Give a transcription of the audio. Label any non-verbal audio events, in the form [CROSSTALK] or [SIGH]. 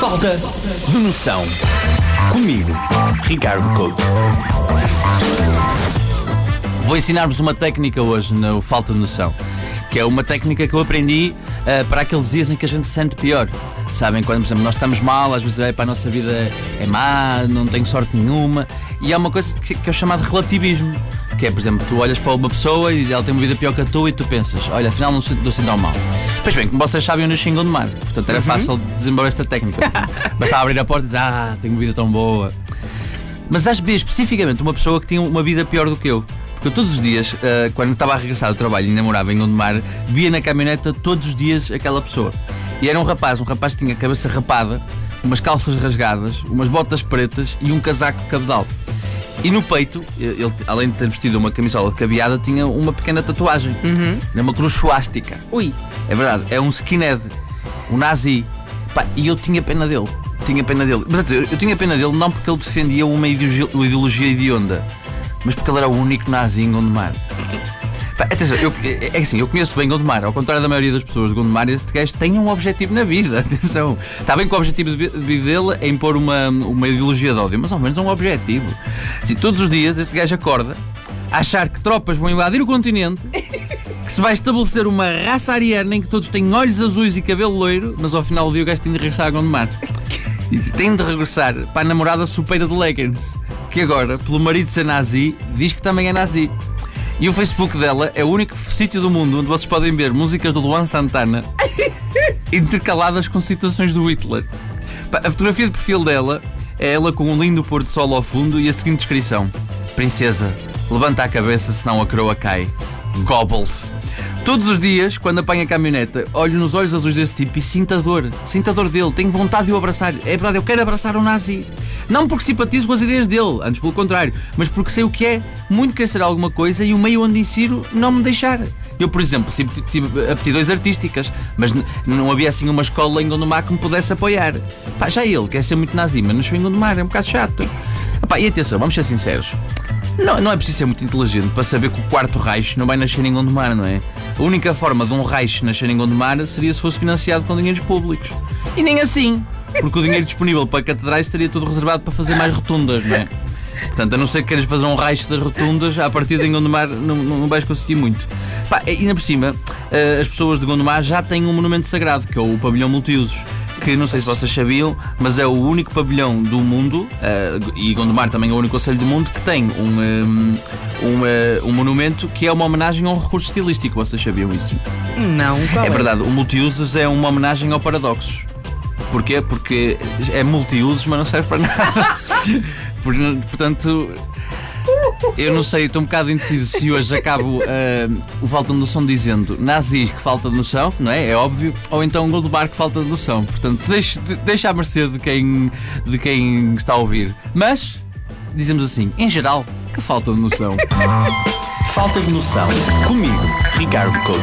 Falta de noção. Comigo, Ricardo Couto. Vou ensinar-vos uma técnica hoje no Falta de Noção, que é uma técnica que eu aprendi uh, para aqueles dias em que a gente se sente pior. Sabem, quando, por exemplo, nós estamos mal, às vezes é, para a nossa vida é má, não tenho sorte nenhuma, e há uma coisa que, que é o chamado relativismo. Que é, por exemplo, tu olhas para uma pessoa e ela tem uma vida pior que a tua e tu pensas, olha, afinal não estou assim tão mal. Pois bem, como vocês sabem, eu nasci em Gondomar, portanto era uhum. fácil desenvolver esta técnica. [LAUGHS] Bastava abrir a porta e dizer, ah, tenho uma vida tão boa. Mas acho bem especificamente uma pessoa que tinha uma vida pior do que eu. Porque eu todos os dias, uh, quando estava a regressar do trabalho e ainda morava em Gondomar, via na caminhoneta todos os dias aquela pessoa. E era um rapaz, um rapaz que tinha a cabeça rapada, umas calças rasgadas, umas botas pretas e um casaco de cabedal. E no peito, ele, além de ter vestido uma camisola de cabeada, tinha uma pequena tatuagem. Uhum. Uma cruz suástica. Ui. É verdade, é um skinhead, um nazi. Pá, e eu tinha pena dele. Tinha pena dele. Mas eu, eu tinha pena dele não porque ele defendia uma ideologia, uma ideologia hedionda, mas porque ele era o único nazi em Gondomar. Atenção, eu, é, é assim, eu conheço bem Gondomar, ao contrário da maioria das pessoas de Gondomar, este gajo tem um objetivo na vida. [LAUGHS] Atenção, está bem que o objetivo de vida dele é impor uma, uma ideologia de ódio, mas ao menos é um objetivo. Assim, todos os dias este gajo acorda a achar que tropas vão invadir o continente, [LAUGHS] que se vai estabelecer uma raça ariana em que todos têm olhos azuis e cabelo loiro, mas ao final do dia o gajo tem de regressar a Gondomar. [LAUGHS] E tem de regressar para a namorada supeira de Leggings, que agora, pelo marido ser nazi, diz que também é nazi. E o Facebook dela é o único sítio do mundo onde vocês podem ver músicas do Luan Santana [LAUGHS] intercaladas com citações do Hitler. A fotografia de perfil dela é ela com um lindo pôr de sol ao fundo e a seguinte descrição: Princesa, levanta a cabeça senão a coroa cai. Gobbles. Todos os dias, quando apanha a caminhoneta, olho nos olhos azuis deste tipo e sinto a dor. Sinto a dor dele, tenho vontade de o abraçar. É verdade, eu quero abraçar o nazi. Não porque simpatizo com as ideias dele, antes pelo contrário, mas porque sei o que é muito querer ser alguma coisa e o meio onde insiro não me deixar. Eu, por exemplo, tive aptidões artísticas, mas não havia assim uma escola em Gondomar que me pudesse apoiar. Pá, já ele quer ser muito nazi, mas nasceu em Gondomar, é um bocado chato. Epá, e atenção, vamos ser sinceros. Não, não é preciso ser muito inteligente para saber que o quarto Reich não vai nascer em Gondomar, não é? A única forma de um Reich nascer em Gondomar seria se fosse financiado com dinheiros públicos. E nem assim, porque o dinheiro disponível para catedrais estaria tudo reservado para fazer mais rotundas, não é? Portanto, a não ser que queres fazer um Reich das rotundas, a partir de Gondomar não, não vais conseguir muito. Pá, ainda por cima, eh, as pessoas de Gondomar já têm um monumento sagrado, que é o pavilhão multiusos que não sei se vocês sabiam, mas é o único pavilhão do mundo, uh, e Gondomar também é o único conselho do mundo, que tem um, um, um, uh, um, monumento que é uma homenagem a um recurso estilístico. Vocês sabiam isso? Não, qual é? É verdade, o multiusos é uma homenagem ao paradoxo. Porquê? Porque é multiusos, mas não serve para nada. [LAUGHS] Portanto, eu não sei, estou um bocado indeciso se hoje acabo uh, o Falta de Noção dizendo nazis que falta de noção, não é? É óbvio, ou então um Goldbar que falta de noção. Portanto, deixa, deixa à mercê de quem, de quem está a ouvir. Mas, dizemos assim, em geral, que falta de noção. Falta de noção. Comigo, Ricardo Couto.